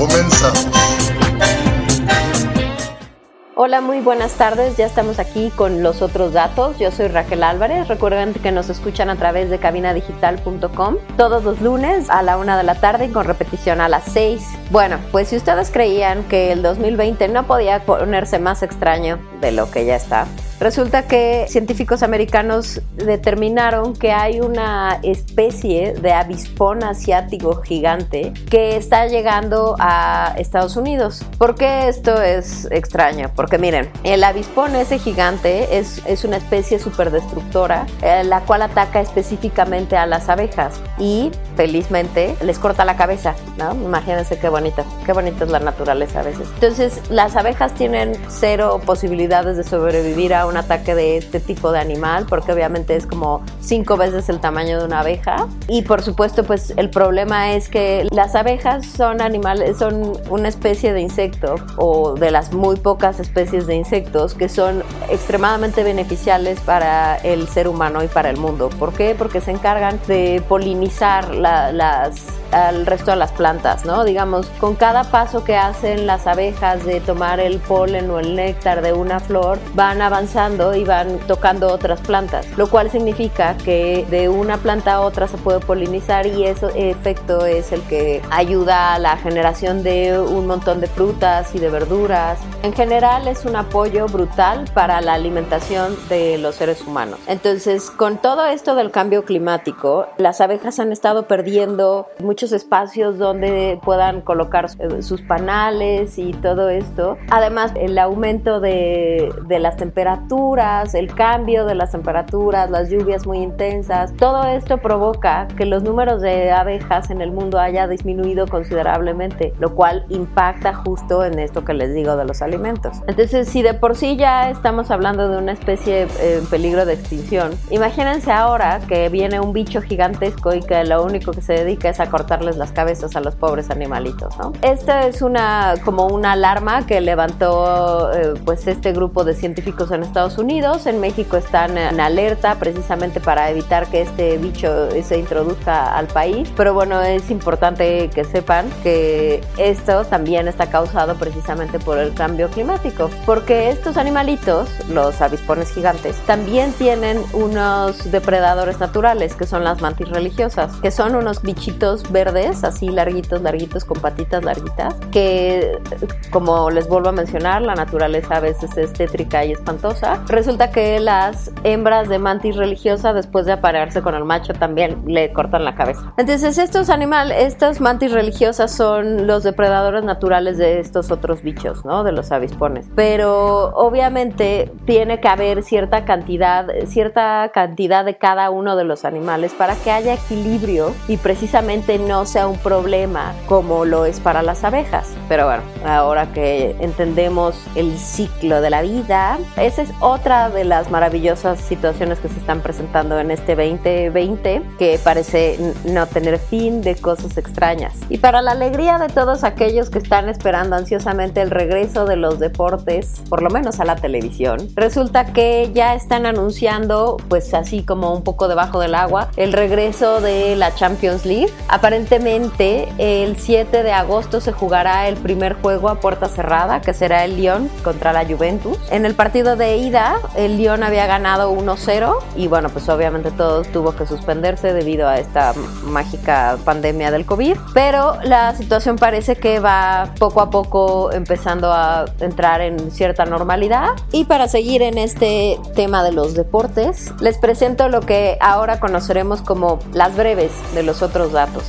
Comenzamos. Hola, muy buenas tardes. Ya estamos aquí con los otros datos. Yo soy Raquel Álvarez. Recuerden que nos escuchan a través de cabinadigital.com todos los lunes a la una de la tarde y con repetición a las seis. Bueno, pues si ustedes creían que el 2020 no podía ponerse más extraño de lo que ya está, Resulta que científicos americanos determinaron que hay una especie de avispón asiático gigante que está llegando a Estados Unidos. ¿Por qué esto es extraño? Porque miren, el avispón ese gigante es, es una especie súper destructora, eh, la cual ataca específicamente a las abejas y felizmente les corta la cabeza, ¿no? Imagínense qué bonito, qué bonita es la naturaleza a veces. Entonces, las abejas tienen cero posibilidades de sobrevivir a un ataque de este tipo de animal, porque obviamente es como cinco veces el tamaño de una abeja. Y por supuesto, pues el problema es que las abejas son animales, son una especie de insecto o de las muy pocas especies de insectos que son extremadamente beneficiales para el ser humano y para el mundo. ¿Por qué? Porque se encargan de polinizar las al resto de las plantas, ¿no? Digamos, con cada paso que hacen las abejas de tomar el polen o el néctar de una flor, van avanzando y van tocando otras plantas, lo cual significa que de una planta a otra se puede polinizar y ese efecto es el que ayuda a la generación de un montón de frutas y de verduras. En general es un apoyo brutal para la alimentación de los seres humanos. Entonces, con todo esto del cambio climático, las abejas han estado perdiendo espacios donde puedan colocar eh, sus panales y todo esto. Además, el aumento de, de las temperaturas, el cambio de las temperaturas, las lluvias muy intensas, todo esto provoca que los números de abejas en el mundo haya disminuido considerablemente, lo cual impacta justo en esto que les digo de los alimentos. Entonces, si de por sí ya estamos hablando de una especie eh, en peligro de extinción, imagínense ahora que viene un bicho gigantesco y que lo único que se dedica es a cortar darles las cabezas a los pobres animalitos. Esta es una como una alarma que levantó eh, pues este grupo de científicos en Estados Unidos. En México están en alerta precisamente para evitar que este bicho se introduzca al país. Pero bueno, es importante que sepan que esto también está causado precisamente por el cambio climático, porque estos animalitos, los avispones gigantes, también tienen unos depredadores naturales que son las mantis religiosas, que son unos bichitos así larguitos, larguitos, con patitas larguitas, que como les vuelvo a mencionar, la naturaleza a veces es tétrica y espantosa. Resulta que las hembras de mantis religiosa, después de aparearse con el macho, también le cortan la cabeza. Entonces, estos animales, estas mantis religiosas son los depredadores naturales de estos otros bichos, ¿no? De los avispones. Pero obviamente tiene que haber cierta cantidad, cierta cantidad de cada uno de los animales para que haya equilibrio y precisamente no sea un problema como lo es para las abejas. Pero bueno, ahora que entendemos el ciclo de la vida, esa es otra de las maravillosas situaciones que se están presentando en este 2020, que parece no tener fin de cosas extrañas. Y para la alegría de todos aquellos que están esperando ansiosamente el regreso de los deportes, por lo menos a la televisión, resulta que ya están anunciando, pues así como un poco debajo del agua, el regreso de la Champions League. Aparentemente, el 7 de agosto se jugará el primer juego a puerta cerrada, que será el Lyon contra la Juventus. En el partido de ida, el Lyon había ganado 1-0 y bueno, pues obviamente todo tuvo que suspenderse debido a esta mágica pandemia del COVID. Pero la situación parece que va poco a poco empezando a entrar en cierta normalidad. Y para seguir en este tema de los deportes, les presento lo que ahora conoceremos como las breves de los otros datos.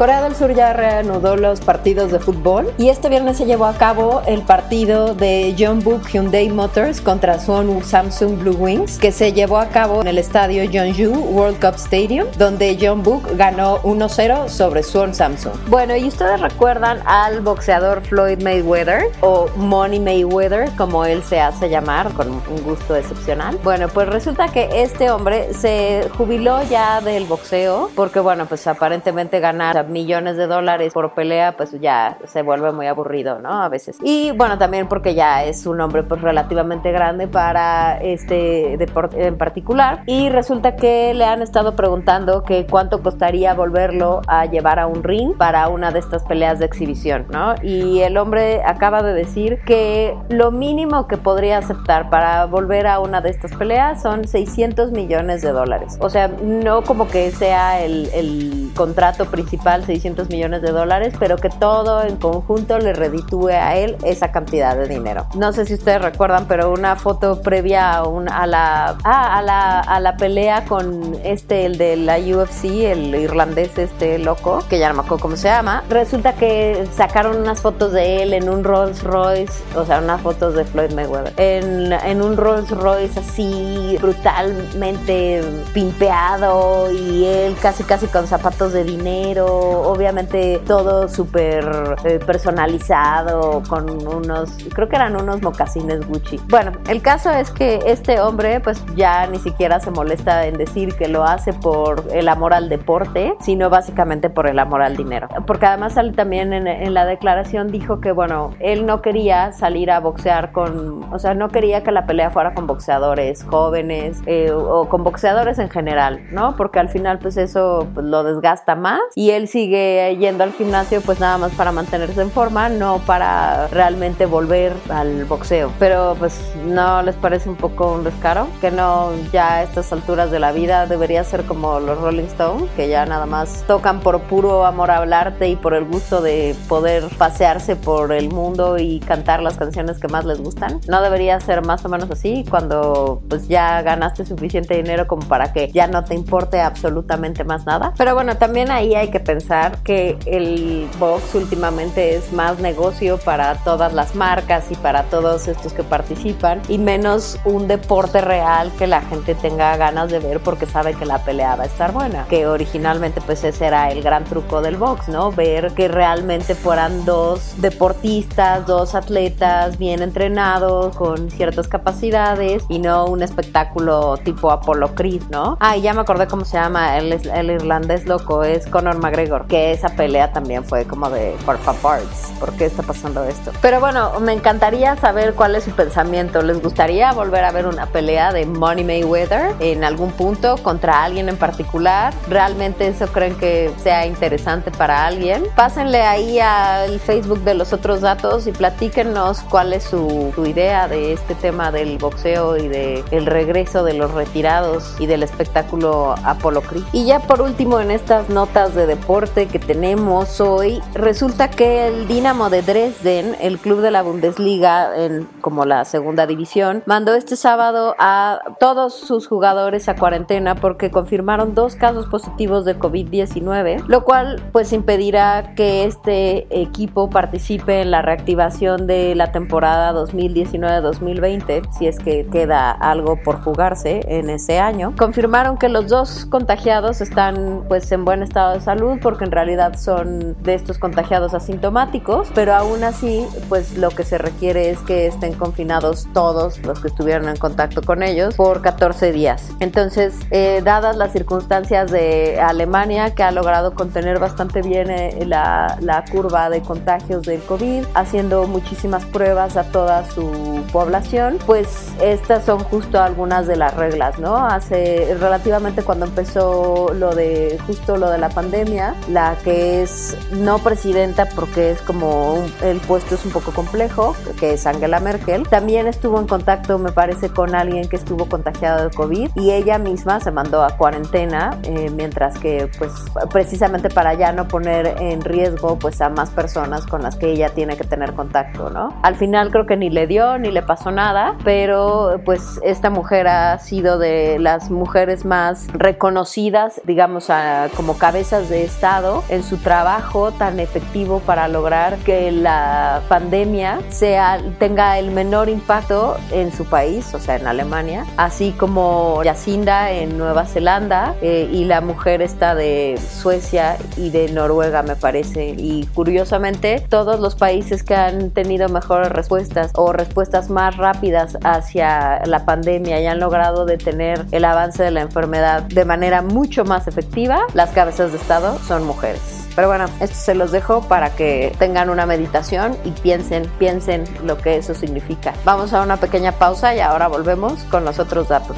Corea del Sur ya reanudó los partidos de fútbol y este viernes se llevó a cabo el partido de Jeonbuk Hyundai Motors contra Suwon Samsung Blue Wings que se llevó a cabo en el estadio Jeonju World Cup Stadium donde Jeonbuk ganó 1-0 sobre Suwon Samsung. Bueno, y ustedes recuerdan al boxeador Floyd Mayweather o Money Mayweather como él se hace llamar con un gusto excepcional. Bueno, pues resulta que este hombre se jubiló ya del boxeo porque bueno, pues aparentemente ganar millones de dólares por pelea pues ya se vuelve muy aburrido, ¿no? A veces. Y bueno, también porque ya es un hombre pues relativamente grande para este deporte en particular y resulta que le han estado preguntando que cuánto costaría volverlo a llevar a un ring para una de estas peleas de exhibición, ¿no? Y el hombre acaba de decir que lo mínimo que podría aceptar para volver a una de estas peleas son 600 millones de dólares. O sea, no como que sea el, el contrato principal 600 millones de dólares, pero que todo en conjunto le reditúe a él esa cantidad de dinero. No sé si ustedes recuerdan, pero una foto previa a, a, la, ah, a, la, a la pelea con este, el de la UFC, el irlandés este loco, que ya no me acuerdo cómo se llama, resulta que sacaron unas fotos de él en un Rolls Royce, o sea, unas fotos de Floyd Mayweather, en, en un Rolls Royce así brutalmente pimpeado y él casi casi con zapatos de dinero, obviamente todo súper eh, personalizado, con unos, creo que eran unos mocasines Gucci. Bueno, el caso es que este hombre pues ya ni siquiera se molesta en decir que lo hace por el amor al deporte, sino básicamente por el amor al dinero. Porque además también en, la declaración dijo que bueno, él no quería salir a boxear con, o sea, no quería que la pelea fuera con boxeadores jóvenes eh, o con boxeadores en general, ¿no? Porque al final pues eso pues, lo desgasta más y él sigue yendo al gimnasio pues nada más para mantenerse en forma, no para realmente volver al boxeo. Pero pues no les parece un poco un descaro que no ya a estas alturas de la vida debería ser como los Rolling Stones, que ya nada más tocan por puro amor al arte y por el gusto de poder pasearse por el mundo y cantar las canciones que más les gustan. No debería ser más o menos así cuando pues ya ganaste suficiente dinero como para que ya no te importe absolutamente más nada. Pero bueno, también ahí hay que pensar que el box últimamente es más negocio para todas las marcas y para todos estos que participan y menos un deporte real que la gente tenga ganas de ver porque sabe que la pelea va a estar buena. Que originalmente pues ese era el gran truco del box, ¿no? Ver que realmente fueran dos deportistas, dos atletas bien entrenados con ciertas capacidades y no un espectáculo tipo Apollo Creed, ¿no? Ah, y ya me acordé cómo se llama el, el irlandés loco, es Conor McGregor, que esa pelea también fue como de por favor, ¿por qué está pasando esto? Pero bueno, me encantaría saber cuál es su pensamiento. ¿Les gustaría volver a ver una pelea de Money Mayweather en algún punto contra alguien en particular? ¿Realmente eso creen que sea interesante para alguien? Pásenle ahí al Facebook de los otros datos y platíquenos cuál es su, idea de este tema del boxeo y de el regreso de los retirados y del espectáculo Apollo Creed. Y ya por último en estas notas de deporte que tenemos hoy, resulta que el Dinamo de Dresden, el club de la Bundesliga en como la segunda división, mandó este sábado a todos sus jugadores a cuarentena porque confirmaron dos casos positivos de COVID-19, lo cual pues impedirá que este equipo participe en la reactivación de la temporada 2019-2020, si es que queda algo por jugarse en ese año. Confirmaron que los dos contagiados están pues en buen estado de salud porque en realidad son de estos contagiados asintomáticos, pero aún así pues lo que se requiere es que estén confinados todos los que estuvieron en contacto con ellos por 14 días. Entonces, eh, dadas las circunstancias de Alemania que ha logrado contener bastante bien eh, la, la curva de contagios del COVID, haciendo muchísimas pruebas a toda su población, pues estas son justo algunas de las reglas, ¿no? Hace relativamente cuando empezó lo de justo lo de la pandemia, la que es no presidenta porque es como el puesto es un poco complejo, que es Angela Merkel, también estuvo en contacto, me parece, con alguien que estuvo contagiado de COVID y ella misma se mandó a cuarentena, eh, mientras que pues precisamente para ya no poner en riesgo pues a más personas con las que ella tiene que tener contacto, ¿no? Al final creo que ni le dio ni le pasó nada, pero pues esta mujer ha sido de las mujeres más reconocidas, digamos, a, como cabezas de Estado En su trabajo tan efectivo para lograr que la pandemia sea, tenga el menor impacto en su país, o sea, en Alemania, así como Yacinda en Nueva Zelanda eh, y la mujer está de Suecia y de Noruega, me parece. Y curiosamente, todos los países que han tenido mejores respuestas o respuestas más rápidas hacia la pandemia y han logrado detener el avance de la enfermedad de manera mucho más efectiva, las cabezas de Estado son mujeres. Pero bueno, esto se los dejo para que tengan una meditación y piensen, piensen lo que eso significa. Vamos a una pequeña pausa y ahora volvemos con los otros datos.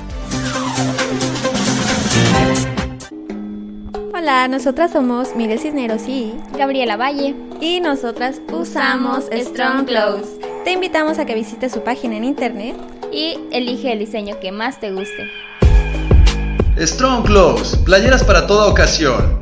Hola, nosotras somos Mire Cisneros y Gabriela Valle. Y nosotras usamos Strong Clothes. Te invitamos a que visites su página en internet y elige el diseño que más te guste. Strong Clothes, playeras para toda ocasión.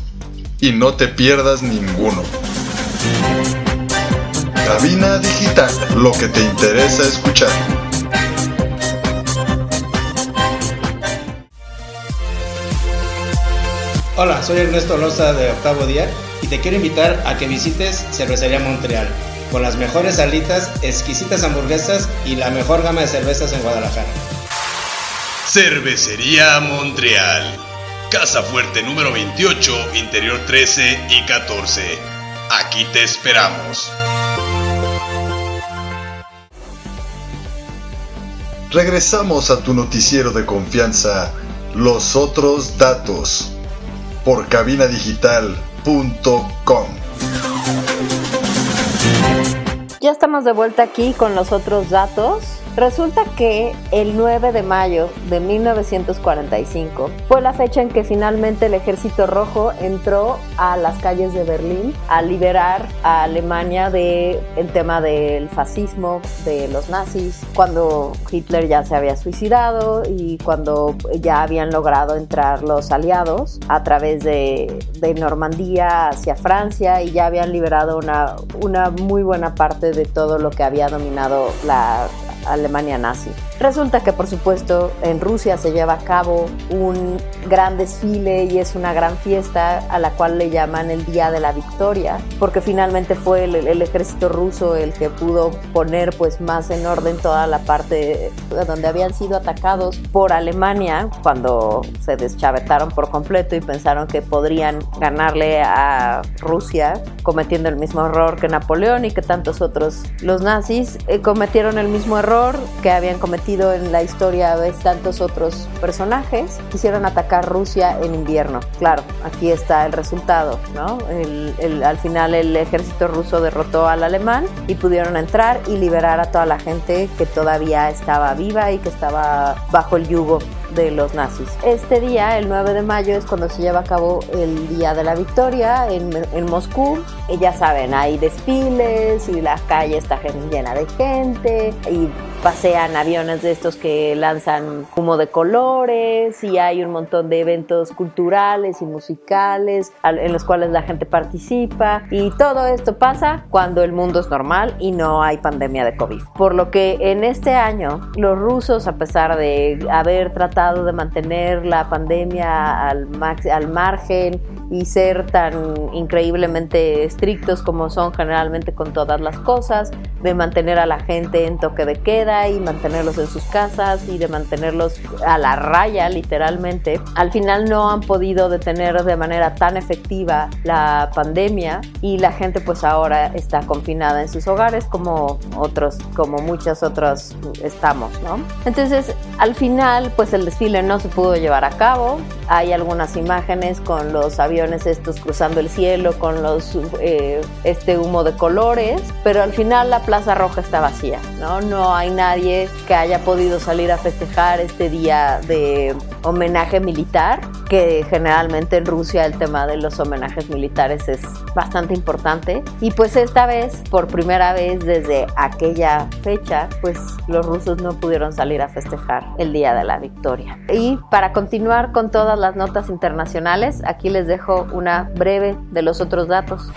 y no te pierdas ninguno. Cabina Digital, lo que te interesa escuchar. Hola, soy Ernesto Loza de Octavo Día y te quiero invitar a que visites Cervecería Montreal, con las mejores alitas, exquisitas hamburguesas y la mejor gama de cervezas en Guadalajara. Cervecería Montreal, Casa Fuerte número 28, Interior 13 y 14. Aquí te esperamos. Regresamos a tu noticiero de confianza, Los Otros Datos por cabinadigital.com. Ya estamos de vuelta aquí con los otros datos. Resulta que el 9 de mayo de 1945 fue la fecha en que finalmente el ejército rojo entró a las calles de Berlín a liberar a Alemania del el tema del fascismo de los nazis, cuando Hitler ya se había suicidado y cuando ya habían logrado entrar los aliados a través de, de Normandía hacia Francia y ya habían liberado una, una muy buena parte de todo lo que había dominado la Alemania nazi. Resulta que por supuesto en Rusia se lleva a cabo un gran desfile y es una gran fiesta a la cual le llaman el Día de la Victoria, porque finalmente fue el, ejército ruso el que pudo poner pues más en orden toda la parte donde habían sido atacados por Alemania cuando se deschavetaron por completo y pensaron que podrían ganarle a Rusia cometiendo el mismo error que Napoleón y que tantos otros los nazis eh, cometieron el mismo error que habían cometido en la historia de tantos otros personajes, quisieron atacar Rusia en invierno. Claro, aquí está el resultado, ¿no? al final el ejército ruso derrotó al alemán y pudieron entrar y liberar a toda la gente que todavía estaba viva y que estaba bajo el yugo de los nazis. Este día, el 9 de mayo, es cuando se lleva a cabo el Día de la Victoria en, en Moscú. Y ya saben, hay desfiles y la calle está llena de gente y pasean aviones de estos que lanzan humo de colores y hay un montón de eventos culturales y musicales en los cuales la gente participa y todo esto pasa cuando el mundo es normal y no hay pandemia de COVID. Por lo que en este año los rusos, a pesar de haber tratado de mantener la pandemia al, al margen y ser tan increíblemente estrictos como son generalmente con todas las cosas, de mantener a la gente en toque de queda y mantenerlos en sus casas y de mantenerlos a la raya literalmente, al final no han podido detener de manera tan efectiva la pandemia y la gente pues ahora está confinada en sus hogares como otros, como muchos otros estamos, ¿no? Entonces al final pues el desfile no se pudo llevar a cabo, hay algunas imágenes con los aviones estos cruzando el cielo, con los eh, este humo de colores, pero al final la Plaza Roja está vacía, ¿no? No hay nadie que haya podido salir a festejar este día de homenaje militar, que generalmente en Rusia el tema de los homenajes militares es bastante importante. Y pues esta vez, por primera vez desde aquella fecha, pues los rusos no pudieron salir a festejar el Día de la Victoria. Y para continuar con todas las notas internacionales, aquí les dejo una breve de los otros datos.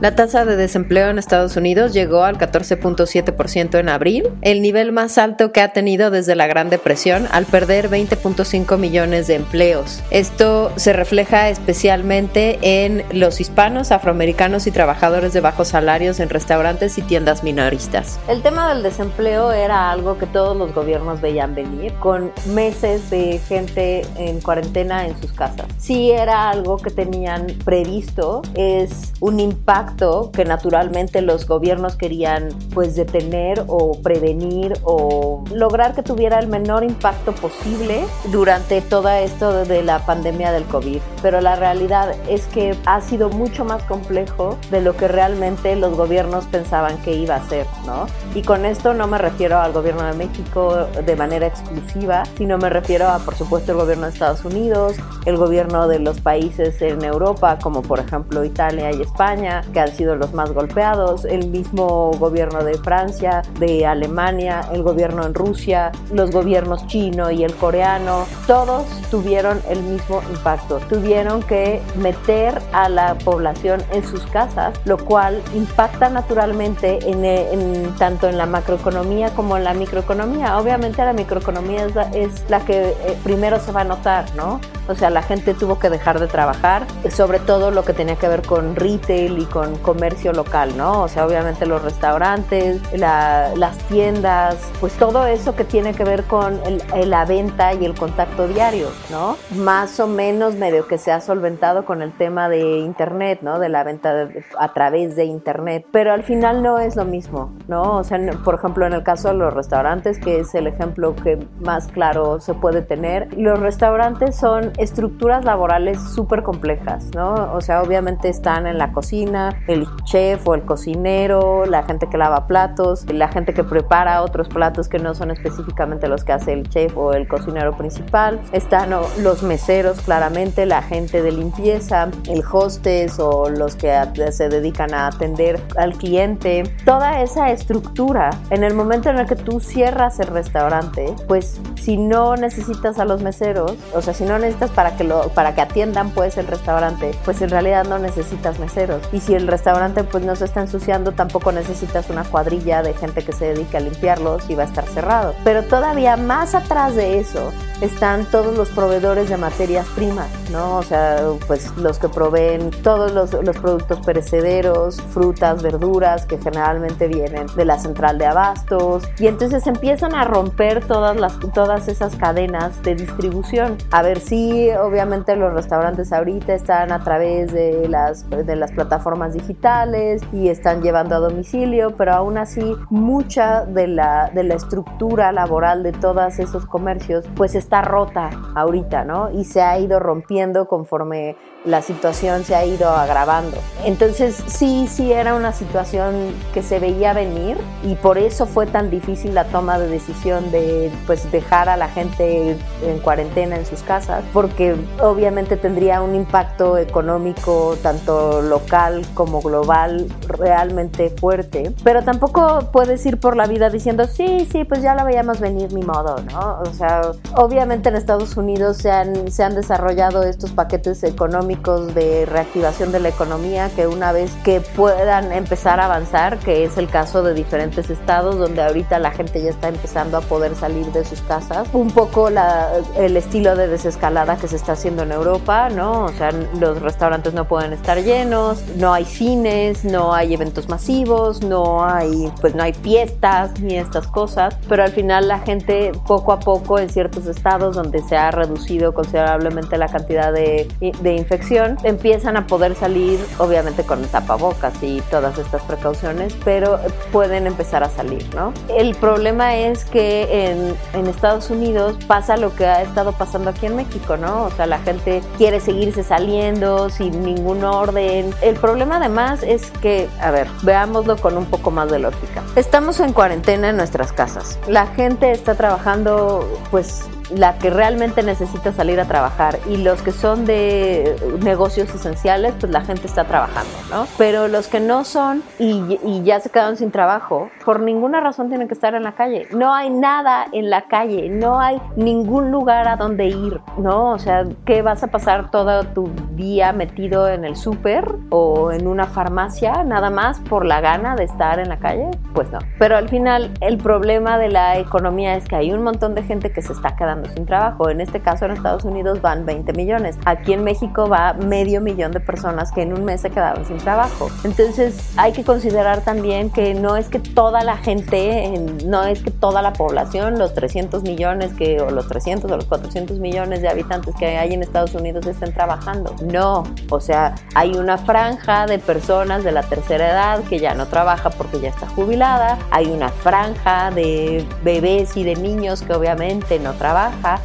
La tasa de desempleo en Estados Unidos llegó al 14.7% en abril, el nivel más alto que ha tenido desde la Gran Depresión, al perder 20.5 millones de empleos. Esto se refleja especialmente en los hispanos, afroamericanos y trabajadores de bajos salarios en restaurantes y tiendas minoristas. El tema del desempleo era algo que todos los gobiernos veían venir, con meses de gente en cuarentena en sus casas. Si era algo que tenían previsto, es un impacto que naturalmente los gobiernos querían pues detener o prevenir o lograr que tuviera el menor impacto posible durante todo esto de la pandemia del COVID. Pero la realidad es que ha sido mucho más complejo de lo que realmente los gobiernos pensaban que iba a ser, ¿no? Y con esto no me refiero al gobierno de México de manera exclusiva, sino me refiero a, por supuesto, el gobierno de Estados Unidos, el gobierno de los países en Europa, como por ejemplo Italia y España, que han sido los más golpeados, el mismo gobierno de Francia, de Alemania, el gobierno en Rusia, los gobiernos chino y el coreano, todos tuvieron el mismo impacto. Tuvieron que meter a la población en sus casas, lo cual impacta naturalmente en, tanto en la macroeconomía como en la microeconomía. Obviamente la microeconomía es la, es la que eh, primero se va a notar, ¿no? O sea, la gente tuvo que dejar de trabajar, sobre todo lo que tenía que ver con retail y con comercio local, ¿no? O sea, obviamente los restaurantes, las tiendas, pues todo eso que tiene que ver con la venta y el contacto diario, ¿no? Más o menos medio que se ha solventado con el tema de Internet, ¿no? De la venta a través de Internet, pero al final no es lo mismo, ¿no? O sea, por ejemplo, en el caso de los restaurantes, que es el ejemplo que más claro se puede tener, los restaurantes son estructuras laborales súper complejas, ¿no? O sea, obviamente están en la cocina, el chef o el cocinero, la gente que lava platos, la gente que prepara otros platos que no son específicamente los que hace el chef o el cocinero principal, están los meseros claramente, la gente de limpieza, el hostess o los que se dedican a atender al cliente, toda esa estructura, en el momento en el que tú cierras el restaurante, pues si no necesitas a los meseros, o sea, si no necesitas para que, lo, para que atiendan pues el restaurante, pues en realidad no necesitas meseros. Y si el restaurante pues no se está ensuciando, tampoco necesitas una cuadrilla de gente que se dedique a limpiarlos y va a estar cerrado. Pero todavía más atrás de eso están todos los proveedores de materias primas, ¿no? O sea, pues los que proveen todos los, los productos perecederos, frutas, verduras, que generalmente vienen de la central de abastos. Y entonces empiezan a romper todas, las, todas esas cadenas de distribución. A ver si obviamente los restaurantes ahorita están a través de las, de las plataformas digitales y están llevando a domicilio, pero aún así mucha de la, de la estructura laboral de todos esos comercios pues está rota ahorita, ¿no? Y se ha ido rompiendo conforme la situación se ha ido agravando. Entonces sí, sí era una situación que se veía venir y por eso fue tan difícil la toma de decisión de pues dejar a la gente en cuarentena en sus casas, porque obviamente tendría un impacto económico tanto local como global realmente fuerte, pero tampoco puedes ir por la vida diciendo sí, sí, pues ya la veíamos venir mi modo, ¿no? O sea, obviamente en Estados Unidos se han, se han desarrollado estos paquetes económicos de reactivación de la economía que una vez que puedan empezar a avanzar, que es el caso de diferentes estados donde ahorita la gente ya está empezando a poder salir de sus casas, un poco la, el estilo de desescalada que se está haciendo en Europa, ¿no? O sea, los restaurantes no pueden estar llenos, no hay cines, no hay eventos masivos, no hay, pues no hay fiestas ni estas cosas, pero al final la gente poco a poco en ciertos estados donde se ha reducido considerablemente la cantidad de, de infecciones empiezan a poder salir, obviamente con tapabocas y todas estas precauciones, pero pueden empezar a salir, ¿no? El problema es que en, en Estados Unidos pasa lo que ha estado pasando aquí en México, ¿no? O sea, la gente quiere seguirse saliendo sin ningún orden. El problema además es que, a ver, veámoslo con un poco más de lógica. Estamos en cuarentena en nuestras casas. La gente está trabajando pues la que realmente necesita salir a trabajar y los que son de negocios esenciales, pues la gente está trabajando, ¿no? Pero los que no son y, y, ya se quedaron sin trabajo, por ninguna razón tienen que estar en la calle. No hay nada en la calle, no hay ningún lugar a donde ir, ¿no? O sea, ¿qué vas a pasar todo tu día metido en el súper o en una farmacia nada más por la gana de estar en la calle? Pues no. Pero al final el problema de la economía es que hay un montón de gente que se está quedando sin trabajo. En este caso en Estados Unidos van 20 millones. Aquí en México va medio millón de personas que en un mes se quedaron sin trabajo. Entonces hay que considerar también que no es que toda la gente, no es que toda la población, los 300 millones que, o los 300 o los 400 millones de habitantes que hay en Estados Unidos estén trabajando. No, o sea, hay una franja de personas de la tercera edad que ya no trabaja porque ya está jubilada. Hay una franja de bebés y de niños que obviamente no trabajan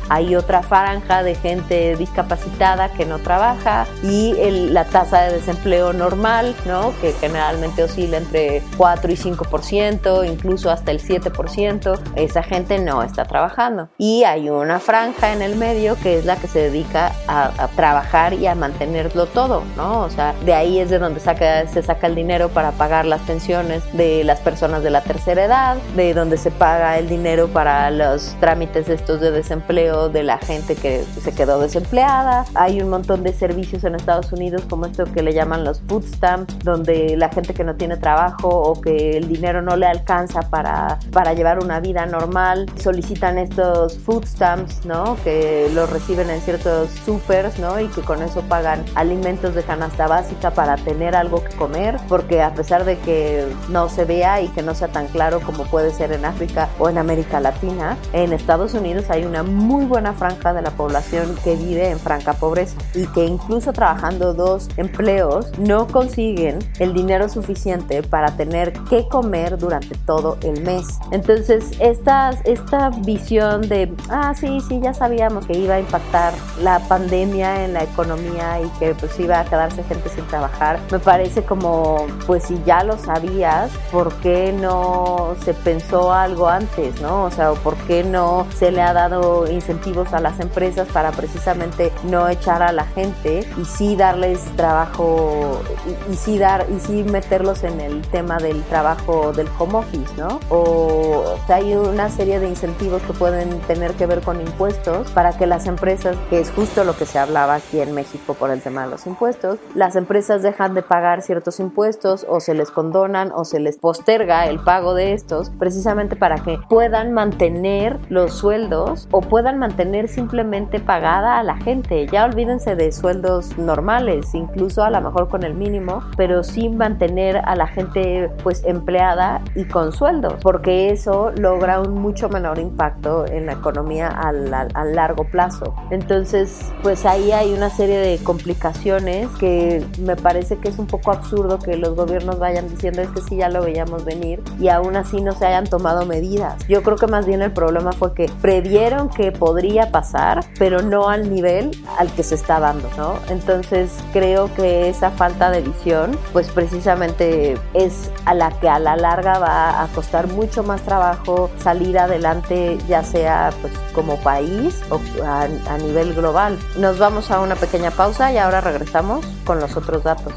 hay otra franja de gente discapacitada que no trabaja y la tasa de desempleo normal, ¿no? que generalmente oscila entre 4 y 5%, incluso hasta el 7%, esa gente no está trabajando. Y hay una franja en el medio que es la que se dedica a, trabajar y a mantenerlo todo, ¿no? O sea, de ahí es de donde saca, se saca el dinero para pagar las pensiones de las personas de la tercera edad, de donde se paga el dinero para los trámites estos de desempleo de la gente que se quedó desempleada. Hay un montón de servicios en Estados Unidos como esto que le llaman los food stamps, donde la gente que no tiene trabajo o que el dinero no le alcanza para, para llevar una vida normal solicitan estos food stamps, ¿no? Que los reciben en ciertos supers, ¿no? Y que con eso pagan alimentos de canasta básica para tener algo que comer, porque a pesar de que no se vea y que no sea tan claro como puede ser en África o en América Latina, en Estados Unidos hay una muy buena franja de la población que vive en franca pobreza y que incluso trabajando dos empleos no consiguen el dinero suficiente para tener que comer durante todo el mes. Entonces, esta, esta visión de, ah, sí, sí, ya sabíamos que iba a impactar la pandemia en la economía y que pues iba a quedarse gente sin trabajar, me parece como, pues si ya lo sabías, ¿por qué no se pensó algo antes, no? O sea, ¿por qué no se le ha dado incentivos a las empresas para precisamente no echar a la gente y sí darles trabajo y, sí dar y sí meterlos en el tema del trabajo del home office, ¿no? O, hay una serie de incentivos que pueden tener que ver con impuestos para que las empresas, que es justo lo que se hablaba aquí en México por el tema de los impuestos, las empresas dejan de pagar ciertos impuestos o se les condonan o se les posterga el pago de estos precisamente para que puedan mantener los sueldos o puedan mantener simplemente pagada a la gente. Ya olvídense de sueldos normales, incluso a lo mejor con el mínimo, pero sin mantener a la gente pues empleada y con sueldos, porque eso logra un mucho menor impacto en la economía a, a largo plazo. Entonces, pues ahí hay una serie de complicaciones que me parece que es un poco absurdo que los gobiernos vayan diciendo es que sí ya lo veíamos venir y aún así no se hayan tomado medidas. Yo creo que más bien el problema fue que previeron que podría pasar, pero no al nivel al que se está dando, ¿no? Entonces creo que esa falta de visión, pues precisamente es a la que a la larga va a costar mucho más trabajo salir adelante, ya sea pues como país o a, nivel global. Nos vamos a una pequeña pausa y ahora regresamos con los otros datos.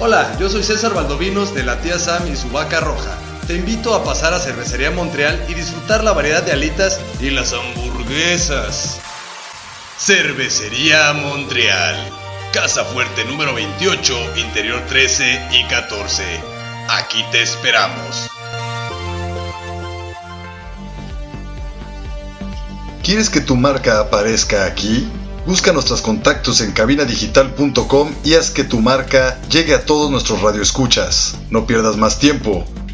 Hola, yo soy César Valdovinos de la tía Sam y su vaca roja te invito a pasar a Cervecería Montreal y disfrutar la variedad de alitas y las hamburguesas. Cervecería Montreal. Casa Fuerte número 28, interior 13 y 14. Aquí te esperamos. ¿Quieres que tu marca aparezca aquí? Busca nuestros contactos en cabinadigital.com y haz que tu marca llegue a todos nuestros radioescuchas. No pierdas más tiempo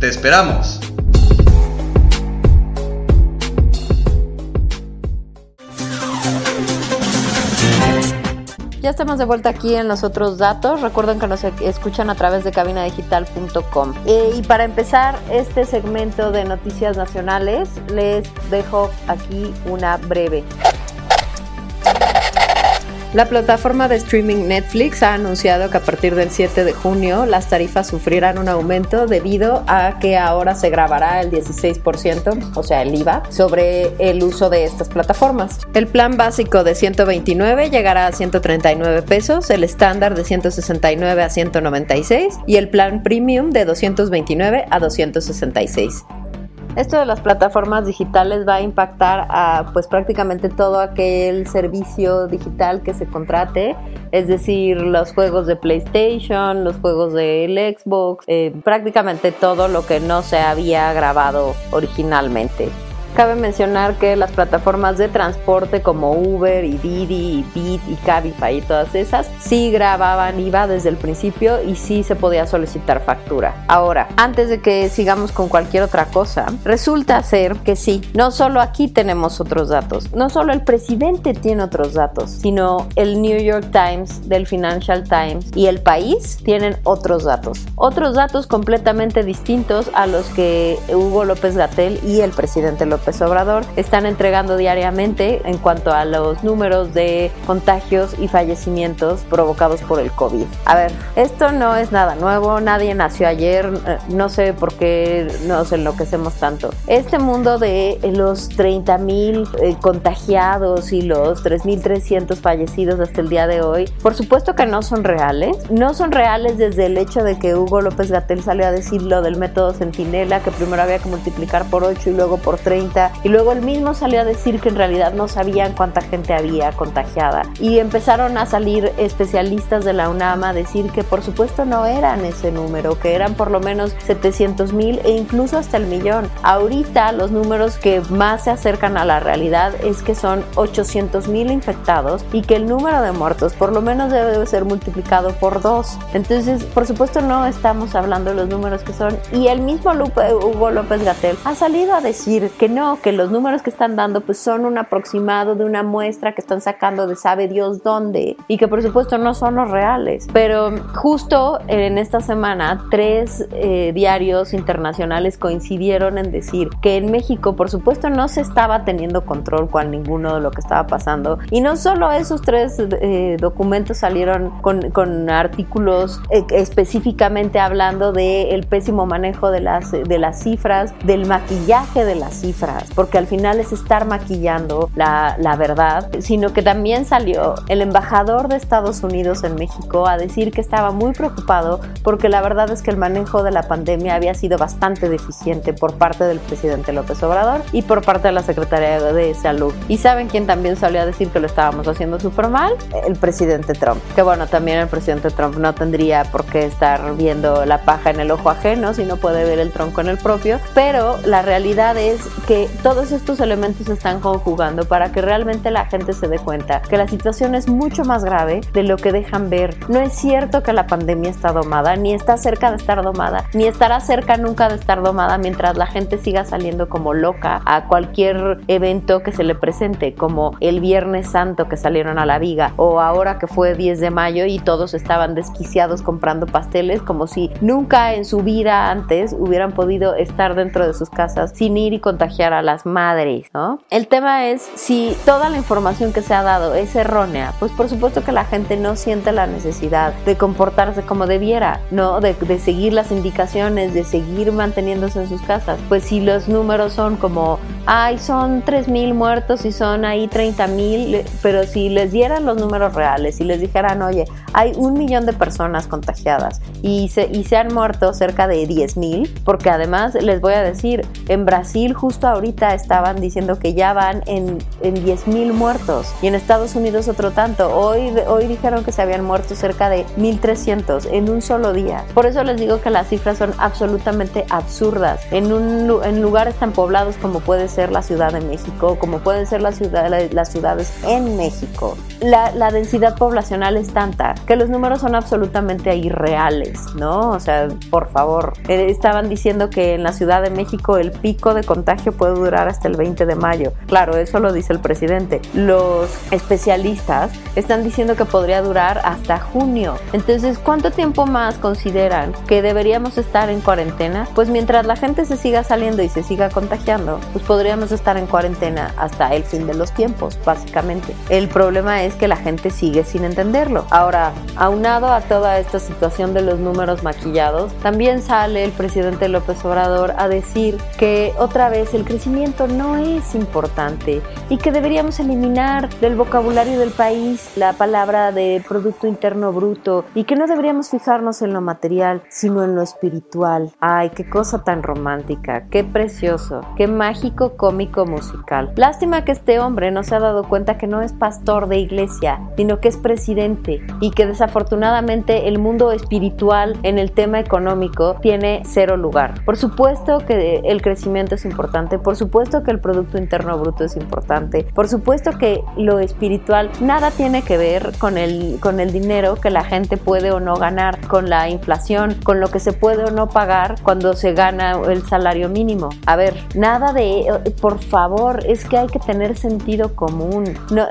¡Te esperamos! Ya estamos de vuelta aquí en los otros datos. Recuerden que nos escuchan a través de cabinadigital.com. Eh, y para empezar este segmento de noticias nacionales, les dejo aquí una breve. La plataforma de streaming Netflix ha anunciado que a partir del 7 de junio las tarifas sufrirán un aumento debido a que ahora se grabará el 16%, o sea, el IVA, sobre el uso de estas plataformas. El plan básico de 129 llegará a 139 pesos, el estándar de 169 a 196 y el plan premium de 229 a 266. Esto de las plataformas digitales va a impactar a pues prácticamente todo aquel servicio digital que se contrate, es decir, los juegos de PlayStation, los juegos del Xbox, eh, prácticamente todo lo que no se había grabado originalmente. Cabe mencionar que las plataformas de transporte como Uber y Didi y Bit y Cabify y todas esas sí grababan IVA desde el principio y sí se podía solicitar factura. Ahora, antes de que sigamos con cualquier otra cosa, resulta ser que sí, no solo aquí tenemos otros datos, no solo el presidente tiene otros datos, sino el New York Times, del Financial Times y el país tienen otros datos. Otros datos completamente distintos a los que Hugo López Gatel y el presidente López López Obrador están entregando diariamente en cuanto a los números de contagios y fallecimientos provocados por el COVID. A ver, esto no es nada nuevo, nadie nació ayer, eh, no sé por qué nos enloquecemos tanto. Este mundo de los 30 mil eh, contagiados y los 3.300 fallecidos hasta el día de hoy, por supuesto que no son reales. No son reales desde el hecho de que Hugo López Gatel salió a decir lo del método Centinela, que primero había que multiplicar por 8 y luego por 30 y luego él mismo salió a decir que en realidad no sabían cuánta gente había contagiada y empezaron a salir especialistas de la UNAM a decir que por supuesto no eran ese número, que eran por lo menos 700 mil e incluso hasta el millón. Ahorita los números que más se acercan a la realidad es que son 800 mil infectados y que el número de muertos por lo menos debe ser multiplicado por dos. Entonces, por supuesto no estamos hablando de los números que son y el mismo Hugo López Gatel ha salido a decir que no que los números que están dando pues son un aproximado de una muestra que están sacando de sabe Dios dónde y que por supuesto no son los reales. Pero justo en esta semana tres eh, diarios internacionales coincidieron en decir que en México por supuesto no se estaba teniendo control con ninguno de lo que estaba pasando y no solo esos tres eh, documentos salieron con, con artículos eh, específicamente hablando del pésimo manejo de las, de las cifras, del maquillaje de las cifras porque al final es estar maquillando la, la verdad, sino que también salió el embajador de Estados Unidos en México a decir que estaba muy preocupado porque la verdad es que el manejo de la pandemia había sido bastante deficiente por parte del presidente López Obrador y por parte de la Secretaría de Salud. ¿Y saben quién también salió a decir que lo estábamos haciendo súper mal? El presidente Trump. Que bueno, también el presidente Trump no tendría por qué estar viendo la paja en el ojo ajeno si no puede ver el tronco en el propio, pero la realidad es que todos estos elementos están conjugando para que realmente la gente se dé cuenta que la situación es mucho más grave de lo que dejan ver. No es cierto que la pandemia está domada, ni está cerca de estar domada, ni estará cerca nunca de estar domada mientras la gente siga saliendo como loca a cualquier evento que se le presente, como el Viernes Santo que salieron a la viga, o ahora que fue 10 de mayo y todos estaban desquiciados comprando pasteles como si nunca en su vida antes hubieran podido estar dentro de sus casas sin ir y contagiar a las madres, ¿no? El tema es si toda la información que se ha dado es errónea, pues por supuesto que la gente no siente la necesidad de comportarse como debiera, ¿no? De, de seguir las indicaciones, de seguir manteniéndose en sus casas. Pues si los números son como, ay, son 3.000 muertos y son ahí 30.000, pero si les dieran los números reales y les dijeran, oye, hay un millón de personas contagiadas y se, y se han muerto cerca de 10.000, porque además les voy a decir, en Brasil justo ahorita estaban diciendo que ya van en, en 10.000 muertos y en Estados Unidos otro tanto. Hoy, hoy dijeron que se habían muerto cerca de 1.300 en un solo día. Por eso les digo que las cifras son absolutamente absurdas. En, un, en lugares tan poblados como puede ser la Ciudad de México, como pueden ser las, ciudades, las ciudades en México. La, la, densidad poblacional es tanta que los números son absolutamente irreales, ¿no? O sea, por favor, eh, estaban diciendo que en la Ciudad de México el pico de contagio puede durar hasta el 20 de mayo. Claro, eso lo dice el presidente. Los especialistas están diciendo que podría durar hasta junio. Entonces, ¿cuánto tiempo más consideran que deberíamos estar en cuarentena? Pues mientras la gente se siga saliendo y se siga contagiando, pues podríamos estar en cuarentena hasta el fin de los tiempos, básicamente. El problema es que la gente sigue sin entenderlo. Ahora, aunado a toda esta situación de los números maquillados, también sale el presidente López Obrador a decir que otra vez el crecimiento no es importante y que deberíamos eliminar del vocabulario del país la palabra de Producto Interno Bruto y que no deberíamos fijarnos en lo material, sino en lo espiritual. Ay, qué cosa tan romántica, qué precioso, qué mágico, cómico, musical. Lástima que este hombre no se ha dado cuenta que no es pastor de iglesia, sino que es presidente y que desafortunadamente el mundo espiritual en el tema económico tiene cero lugar. Por supuesto que el crecimiento es importante, por supuesto que el Producto Interno Bruto es importante, por supuesto que lo espiritual nada tiene que ver con el, con el dinero que la gente puede o no ganar, con la inflación, con lo que se puede o no pagar cuando se gana el salario mínimo. A ver, nada de, por favor, es que hay que tener sentido común.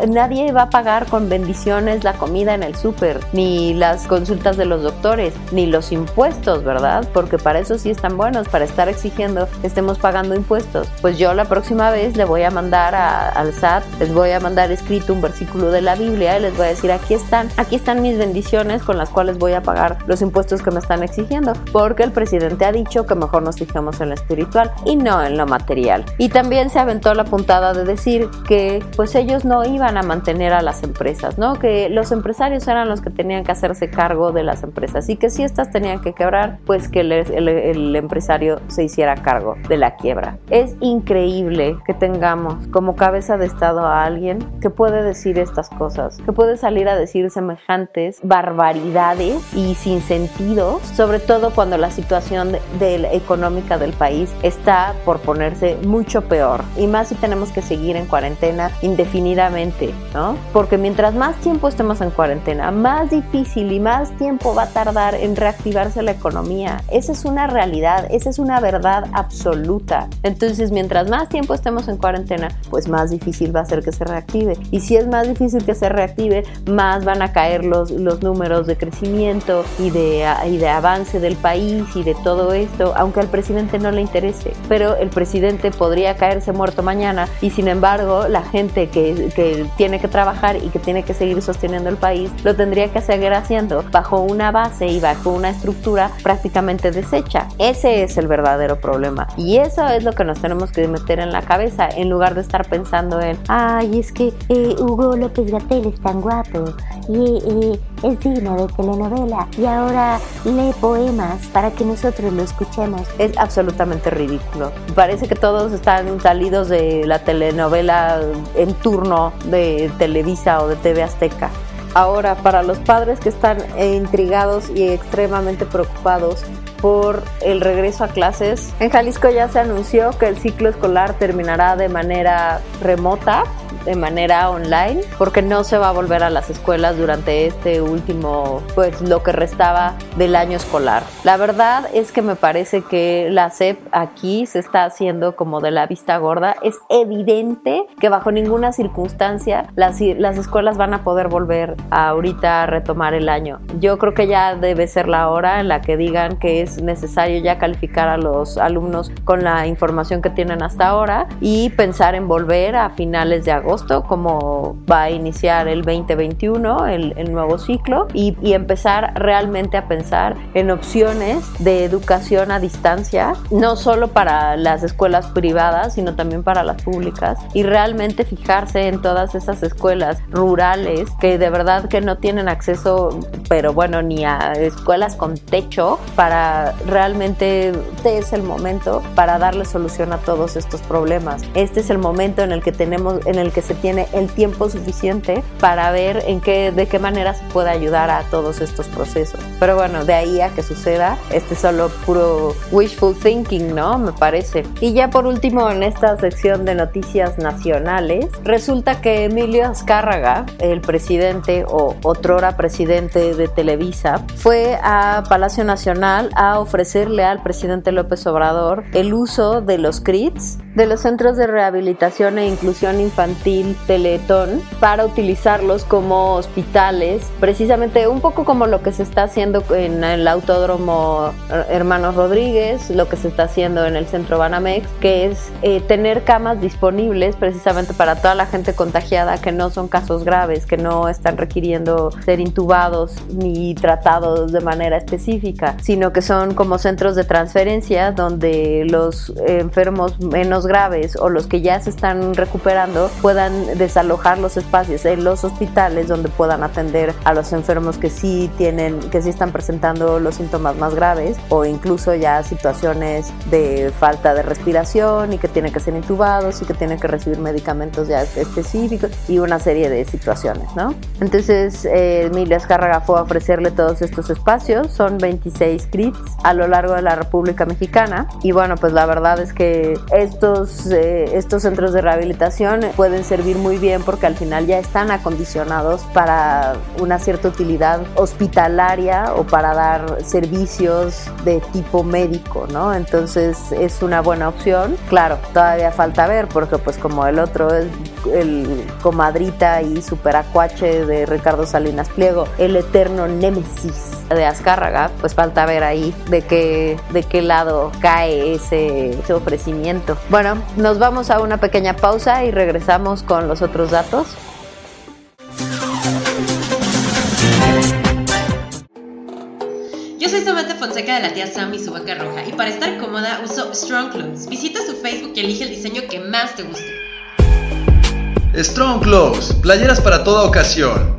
Nadie va a pagar con bendiciones la comida en el súper, ni las consultas de los doctores, ni los impuestos, ¿verdad? Porque para eso sí están buenos, para estar exigiendo que estemos pagando impuestos. Pues yo la próxima vez le voy a mandar al SAT, les voy a mandar escrito un versículo de la Biblia y les voy a decir, aquí están, aquí están mis bendiciones con las cuales voy a pagar los impuestos que me están exigiendo, porque el presidente ha dicho que mejor nos fijemos en lo espiritual y no en lo material. Y también se aventó la puntada de decir que pues ellos no iban a mantener a las empresas, ¿no? Que los empresarios eran los que tenían que hacerse cargo de las empresas y que si estas tenían que quebrar, pues que el, el empresario se hiciera cargo de la quiebra. Es increíble que tengamos como cabeza de Estado a alguien que puede decir estas cosas, que puede salir a decir semejantes barbaridades y sin sentido, sobre todo cuando la situación de, económica del país está por ponerse mucho peor y más si tenemos que seguir en cuarentena indefinidamente, ¿no? Porque mientras más tiempo estemos en cuarentena, más difícil y más tiempo va a tardar en reactivarse la economía. Esa es una realidad, esa es una verdad absoluta. Entonces, mientras más tiempo estemos en cuarentena, pues más difícil va a ser que se reactive. Y si es más difícil que se reactive, más van a caer los, los números de crecimiento y de, y de avance del país y de todo esto, aunque al presidente no le interese. Pero el presidente podría caerse muerto mañana y sin embargo la gente que, que tiene que trabajar y que tiene que seguir sosteniendo el país lo tendría que seguir haciendo bajo una base y bajo una estructura prácticamente deshecha. Ese es el verdadero problema. Y eso es lo que nos tenemos que meter en la cabeza en lugar de estar pensando en, ay, es que eh, Hugo López Gatel es tan guapo y eh, es digno de telenovela y ahora lee poemas para que nosotros lo escuchemos. Es absolutamente ridículo. Parece que todos están salidos de la telenovela en turno de Televisa o de TV Azteca. Ahora, para los padres que están intrigados y extremadamente preocupados por el regreso a clases. En Jalisco ya se anunció que el ciclo escolar terminará de manera remota de manera online porque no se va a volver a las escuelas durante este último, pues lo que restaba del año escolar. La verdad es que me parece que la SEP aquí se está haciendo como de la vista gorda. Es evidente que bajo ninguna circunstancia las, las escuelas van a poder volver ahorita a retomar el año. Yo creo que ya debe ser la hora en la que digan que es necesario ya calificar a los alumnos con la información que tienen hasta ahora y pensar en volver a finales de agosto como va a iniciar el 2021, el, el nuevo ciclo, y, y, empezar realmente a pensar en opciones de educación a distancia, no solo para las escuelas privadas, sino también para las públicas, y realmente fijarse en todas esas escuelas rurales que de verdad que no tienen acceso, pero bueno, ni a escuelas con techo, para realmente este es el momento para darle solución a todos estos problemas. Este es el momento en el que tenemos, en el que se tiene el tiempo suficiente para ver en qué, de qué manera se puede ayudar a todos estos procesos. Pero bueno, de ahí a que suceda, este es solo puro wishful thinking, ¿no? Me parece. Y ya por último, en esta sección de noticias nacionales, resulta que Emilio Azcárraga, el presidente o otrora presidente de Televisa, fue a Palacio Nacional a ofrecerle al presidente López Obrador el uso de los CRITs, de los Centros de Rehabilitación e Inclusión Infantil Teletón, para utilizarlos como hospitales, precisamente un poco como lo que se está haciendo en el Autódromo Hermanos Rodríguez, lo que se está haciendo en el Centro Banamex, que es eh, tener camas disponibles precisamente para toda la gente contagiada que no son casos graves, que no están requiriendo ser intubados ni tratados de manera específica, sino que son como centros de transferencia donde los enfermos menos graves o los que ya se están recuperando puedan desalojar los espacios en los hospitales donde puedan atender a los enfermos que sí tienen, que sí están presentando los síntomas más graves o incluso ya situaciones de falta de respiración y que tienen que ser intubados y que tienen que recibir medicamentos ya específicos y una serie de situaciones, ¿no? Entonces, eh, Emilia Escárraga fue a ofrecerle todos estos espacios, son 26 CRITs a lo largo de la República Mexicana y bueno, pues la verdad es que estos, eh, estos centros de rehabilitación pueden servir muy bien porque al final ya están acondicionados para una cierta utilidad hospitalaria o para dar servicios de tipo médico, ¿no? Entonces es una buena opción. Claro, todavía falta ver porque pues como el otro es el comadrita y superacuache de Ricardo Salinas Pliego, el eterno némesis de Azcárraga, pues falta ver ahí de qué, de qué lado cae ese, ese ofrecimiento. Bueno, nos vamos a una pequeña pausa y regresamos con los otros datos. Yo soy Samantha Fonseca de la tía Sam y su vaca roja y para estar cómoda uso Strong Clothes. Visita su Facebook y elige el diseño que más te guste. Strong Clothes, playeras para toda ocasión.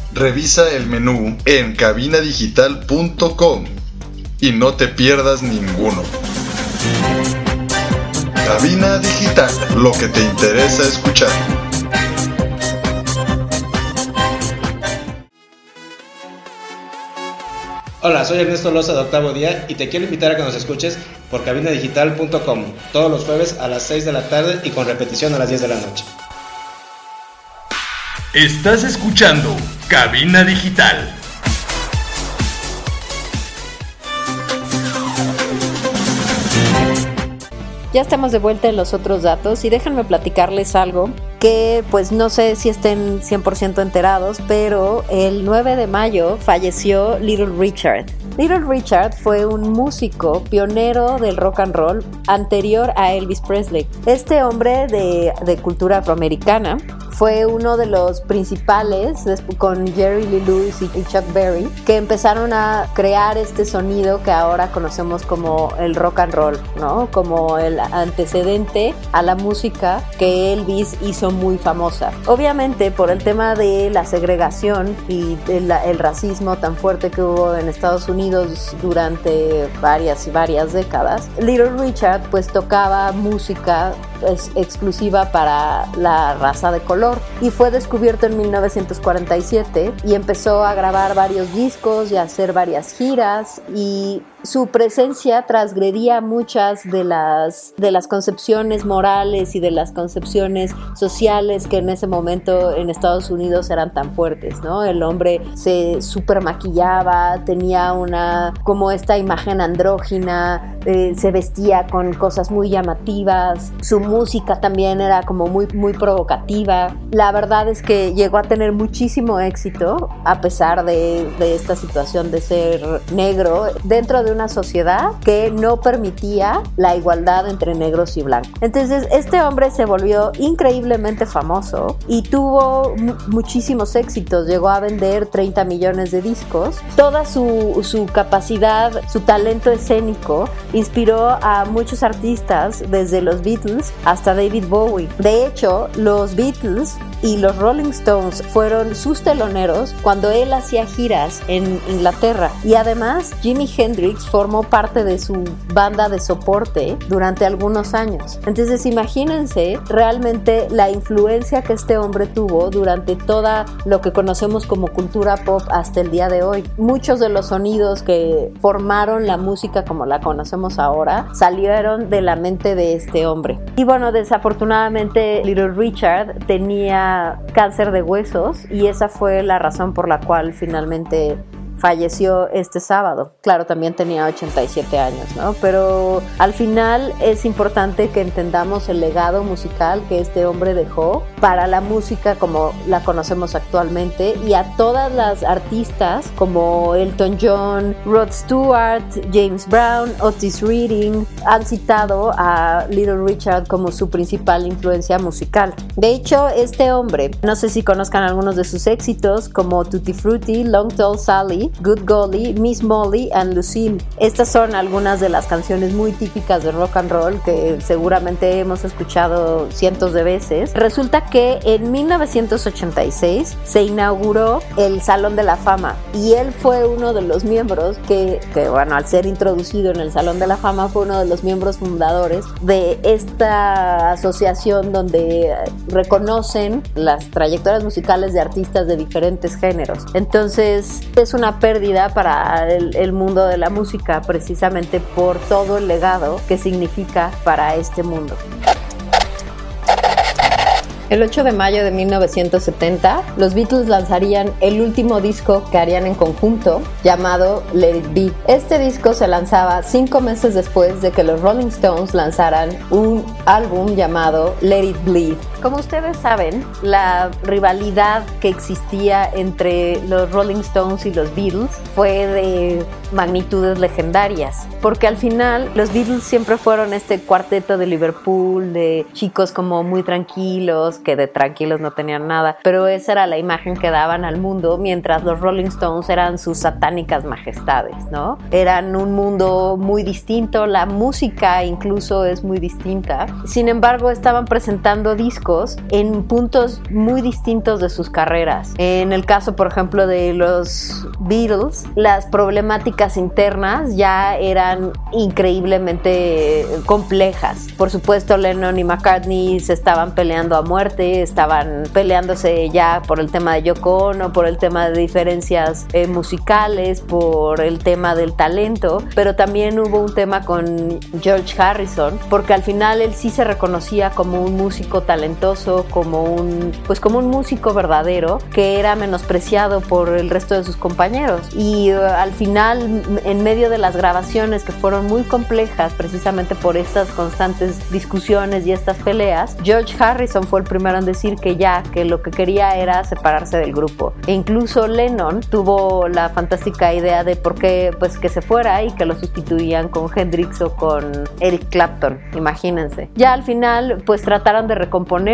Revisa el menú en cabinadigital.com y no te pierdas ninguno. Cabina Digital, lo que te interesa escuchar. Hola, soy Ernesto Loza de Octavo Día y te quiero invitar a que nos escuches por cabinadigital.com todos los jueves a las 6 de la tarde y con repetición a las 10 de la noche. Estás escuchando Cabina Digital. Ya estamos de vuelta en los otros datos y déjenme platicarles algo que pues no sé si estén 100% enterados, pero el 9 de mayo falleció Little Richard. Little Richard fue un músico pionero del rock and roll anterior a Elvis Presley. Este hombre de, de cultura afroamericana fue uno de los principales con Jerry Lee Lewis y Chuck Berry que empezaron a crear este sonido que ahora conocemos como el rock and roll, ¿no? Como el antecedente a la música que Elvis hizo muy famosa. Obviamente por el tema de la segregación y el, racismo tan fuerte que hubo en Estados Unidos durante varias y varias décadas, Little Richard pues tocaba música es exclusiva para la raza de color y fue descubierto en 1947 y empezó a grabar varios discos y a hacer varias giras y su presencia transgredía muchas de las, de las concepciones morales y de las concepciones sociales que en ese momento en Estados Unidos eran tan fuertes, ¿no? El hombre se super maquillaba, tenía una, como esta imagen andrógina, eh, se vestía con cosas muy llamativas, su música también era como muy, muy provocativa. La verdad es que llegó a tener muchísimo éxito a pesar de, de esta situación de ser negro dentro de una sociedad que no permitía la igualdad entre negros y blancos. Entonces, este hombre se volvió increíblemente famoso y tuvo muchísimos éxitos. Llegó a vender 30 millones de discos. Toda su, su capacidad, su talento escénico inspiró a muchos artistas, desde los Beatles hasta David Bowie. De hecho, los Beatles y los Rolling Stones fueron sus teloneros cuando él hacía giras en Inglaterra. Y además, Jimi Hendrix formó parte de su banda de soporte durante algunos años. Entonces, imagínense realmente la influencia que este hombre tuvo durante toda lo que conocemos como cultura pop hasta el día de hoy. Muchos de los sonidos que formaron la música como la conocemos ahora salieron de la mente de este hombre. Y bueno, desafortunadamente Little Richard tenía cáncer de huesos y esa fue la razón por la cual finalmente falleció este sábado. Claro, también tenía 87 años, ¿no? Pero al final es importante que entendamos el legado musical que este hombre dejó para la música como la conocemos actualmente y a todas las artistas como Elton John, Rod Stewart, James Brown, Otis Reading han citado a Little Richard como su principal influencia musical. De hecho, este hombre, no sé si conozcan algunos de sus éxitos como Tutti Frutti, Long Tall Sally, Good Golly, Miss Molly and Lucille. Estas son algunas de las canciones muy típicas de rock and roll que seguramente hemos escuchado cientos de veces. Resulta que en 1986 se inauguró el Salón de la Fama y él fue uno de los miembros que, que bueno, al ser introducido en el Salón de la Fama fue uno de los miembros fundadores de esta asociación donde reconocen las trayectorias musicales de artistas de diferentes géneros. Entonces es una pérdida para el, mundo de la música precisamente por todo el legado que significa para este mundo. El 8 de mayo de 1970, los Beatles lanzarían el último disco que harían en conjunto, llamado Let It Be. Este disco se lanzaba cinco meses después de que los Rolling Stones lanzaran un álbum llamado Let It Bleed. Como ustedes saben, la rivalidad que existía entre los Rolling Stones y los Beatles fue de magnitudes legendarias, porque al final los Beatles siempre fueron este cuarteto de Liverpool, de chicos como muy tranquilos, que de tranquilos no tenían nada, pero esa era la imagen que daban al mundo, mientras los Rolling Stones eran sus satánicas majestades, ¿no? Eran un mundo muy distinto, la música incluso es muy distinta, sin embargo estaban presentando discos en puntos muy distintos de sus carreras. En el caso, por ejemplo, de los Beatles, las problemáticas internas ya eran increíblemente complejas. Por supuesto, Lennon y McCartney se estaban peleando a muerte, estaban peleándose ya por el tema de Yoko Ono, por el tema de diferencias eh, musicales, por el tema del talento, pero también hubo un tema con George Harrison, porque al final él sí se reconocía como un músico talentoso como un, pues como un músico verdadero que era menospreciado por el resto de sus compañeros. Y uh, al final, en medio de las grabaciones que fueron muy complejas precisamente por estas constantes discusiones y estas peleas, George Harrison fue el primero en decir que ya, que lo que quería era separarse del grupo. E incluso Lennon tuvo la fantástica idea de por qué, pues que se fuera y que lo sustituían con Hendrix o con Eric Clapton, imagínense. Ya al final, pues trataron de recomponer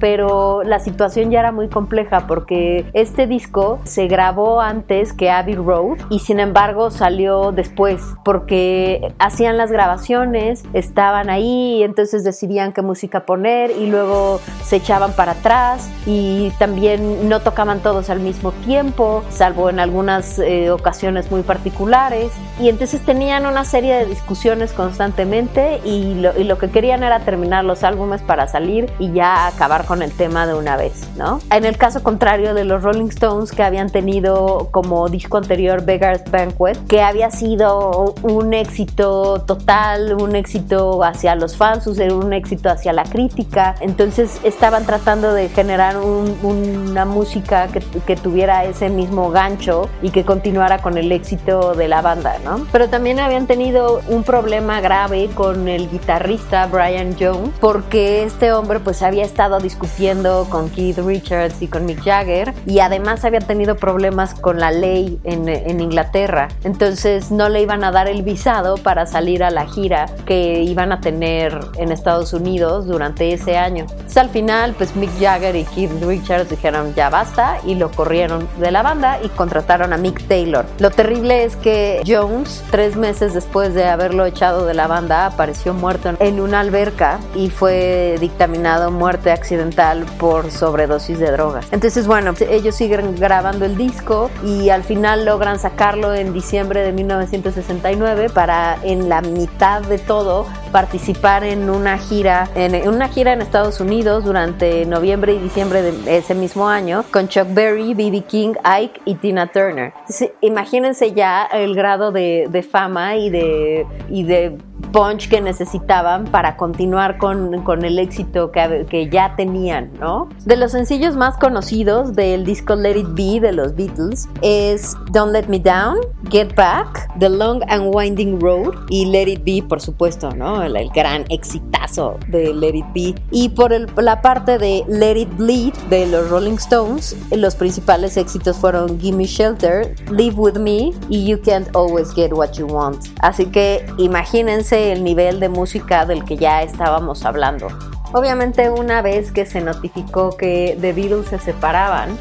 pero la situación ya era muy compleja porque este disco se grabó antes que Abbey Road y sin embargo salió después porque hacían las grabaciones, estaban ahí, entonces decidían qué música poner y luego se echaban para atrás y también no tocaban todos al mismo tiempo, salvo en algunas eh, ocasiones muy particulares. Y entonces tenían una serie de discusiones constantemente y lo, y lo que querían era terminar los álbumes para salir y ya acabar con el tema de una vez, ¿no? En el caso contrario de los Rolling Stones que habían tenido como disco anterior Beggar's Banquet, que había sido un éxito total, un éxito hacia los fans, un éxito hacia la crítica, entonces estaban tratando de generar una música que, que tuviera ese mismo gancho y que continuara con el éxito de la banda, ¿no? Pero también habían tenido un problema grave con el guitarrista Brian Jones porque este hombre pues había estado discutiendo con Keith Richards y con Mick Jagger y además había tenido problemas con la ley en, en Inglaterra. Entonces no le iban a dar el visado para salir a la gira que iban a tener en Estados Unidos durante ese año. Entonces, al final, pues Mick Jagger y Keith Richards dijeron ya basta y lo corrieron de la banda y contrataron a Mick Taylor. Lo terrible es que Jones, tres meses después de haberlo echado de la banda, apareció muerto en una alberca y fue dictaminado accidental por sobredosis de droga. Entonces, bueno, ellos siguen grabando el disco y al final logran sacarlo en diciembre de 1969 para en la mitad de todo participar en una gira en una gira en Estados Unidos durante noviembre y diciembre de ese mismo año con Chuck Berry, B.B. King, Ike y Tina Turner. Imagínense ya el grado de, de fama y de, y de punch que necesitaban para continuar con, con el éxito que, que, ya tenían, ¿no? De los sencillos más conocidos del disco Let It Be de los Beatles es Don't Let Me Down, Get Back, The Long and Winding Road y Let It Be, por supuesto, ¿no? El, gran exitazo de Let It Be. Y por el, la parte de Let It Bleed de los Rolling Stones, los principales éxitos fueron Gimme Shelter, Live With Me y You Can't Always Get What You Want. Así que imagínense el nivel de música del que ya estábamos hablando. Obviamente una vez que se notificó que The Beatles se separaban,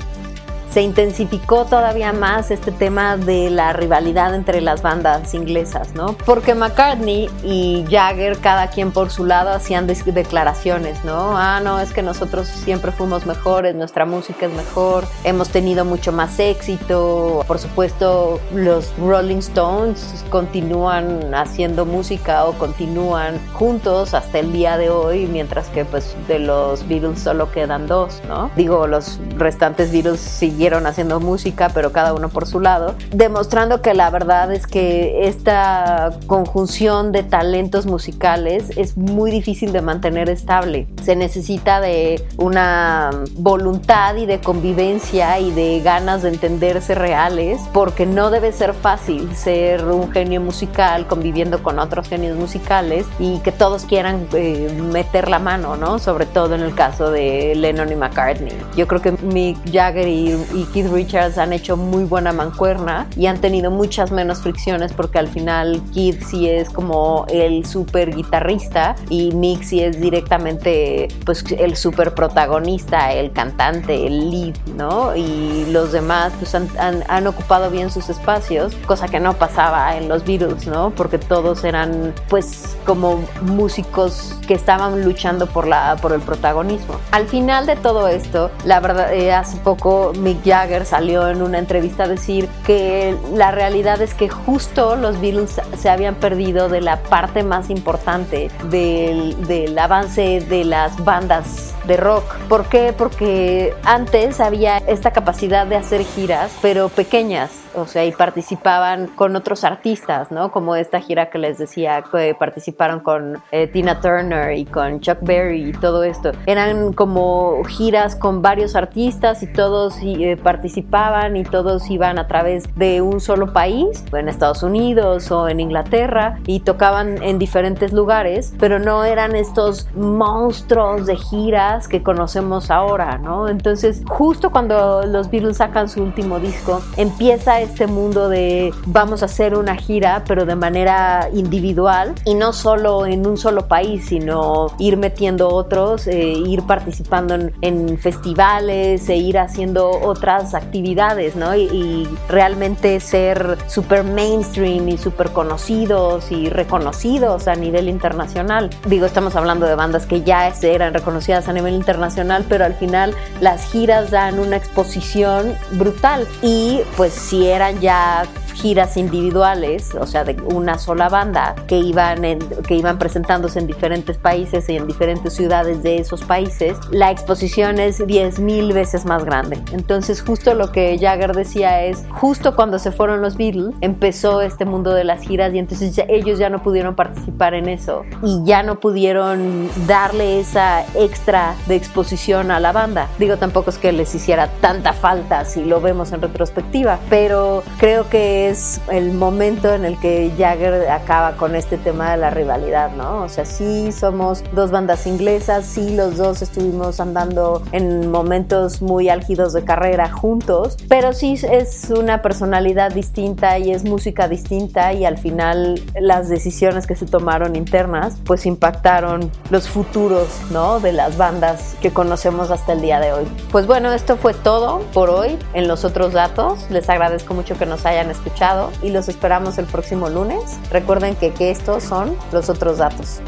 se intensificó todavía más este tema de la rivalidad entre las bandas inglesas, ¿no? Porque McCartney y Jagger, cada quien por su lado, hacían declaraciones, ¿no? Ah, no, es que nosotros siempre fuimos mejores, nuestra música es mejor, hemos tenido mucho más éxito. Por supuesto, los Rolling Stones continúan haciendo música o continúan juntos hasta el día de hoy, mientras que pues de los Beatles solo quedan dos, ¿no? Digo, los restantes Beatles siguieron haciendo música, pero cada uno por su lado, demostrando que la verdad es que esta conjunción de talentos musicales es muy difícil de mantener estable. Se necesita de una voluntad y de convivencia y de ganas de entenderse reales, porque no debe ser fácil ser un genio musical conviviendo con otros genios musicales y que todos quieran eh, meter la mano, ¿no? Sobre todo en el caso de Lennon y McCartney. Yo creo que Mick Jagger y y Keith Richards han hecho muy buena mancuerna y han tenido muchas menos fricciones porque al final Keith sí es como el super guitarrista y Mick sí es directamente pues el super protagonista, el cantante, el lead, ¿no? Y los demás pues han, ocupado bien sus espacios, cosa que no pasaba en los Beatles, ¿no? Porque todos eran pues como músicos que estaban luchando por, la, por el protagonismo. Al final de todo esto, la verdad, eh, hace poco Mick Jagger salió en una entrevista a decir que la realidad es que justo los Beatles se habían perdido de la parte más importante del, del avance de las bandas de rock. ¿Por qué? Porque antes había esta capacidad de hacer giras, pero pequeñas o sea, y participaban con otros artistas, ¿no? Como esta gira que les decía, que participaron con eh, Tina Turner y con Chuck Berry y todo esto. Eran como giras con varios artistas y todos eh, participaban y todos iban a través de un solo país, en Estados Unidos o en Inglaterra, y tocaban en diferentes lugares, pero no eran estos monstruos de giras que conocemos ahora, ¿no? Entonces, justo cuando los Beatles sacan su último disco, empieza este mundo de vamos a hacer una gira, pero de manera individual y no solo en un solo país, sino ir metiendo otros, eh, ir participando en, festivales e ir haciendo otras actividades, ¿no? Y, realmente ser súper mainstream y súper conocidos y reconocidos a nivel internacional. Digo, estamos hablando de bandas que ya eran reconocidas a nivel internacional, pero al final las giras dan una exposición brutal y pues si eran ya giras individuales, o sea, de una sola banda, que iban, que iban presentándose en diferentes países y en diferentes ciudades de esos países, la exposición es 10 mil veces más grande. Entonces, justo lo que Jagger decía es, justo cuando se fueron los Beatles, empezó este mundo de las giras y entonces ellos ya no pudieron participar en eso y ya no pudieron darle esa extra de exposición a la banda. Digo, tampoco es que les hiciera tanta falta si lo vemos en retrospectiva, pero creo que es el momento en el que Jagger acaba con este tema de la rivalidad, ¿no? O sea, sí somos dos bandas inglesas, sí los dos estuvimos andando en momentos muy álgidos de carrera juntos, pero sí es una personalidad distinta y es música distinta y al final las decisiones que se tomaron internas pues impactaron los futuros, ¿no? De las bandas que conocemos hasta el día de hoy. Pues bueno, esto fue todo por hoy en los otros datos. Les agradezco mucho que nos hayan escuchado y los esperamos el próximo lunes. Recuerden que, estos son los otros datos.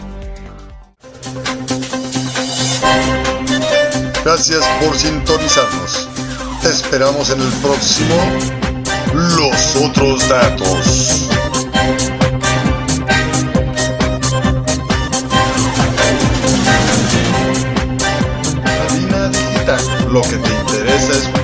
Gracias por sintonizarnos. Te esperamos en el próximo Los otros datos. Lo que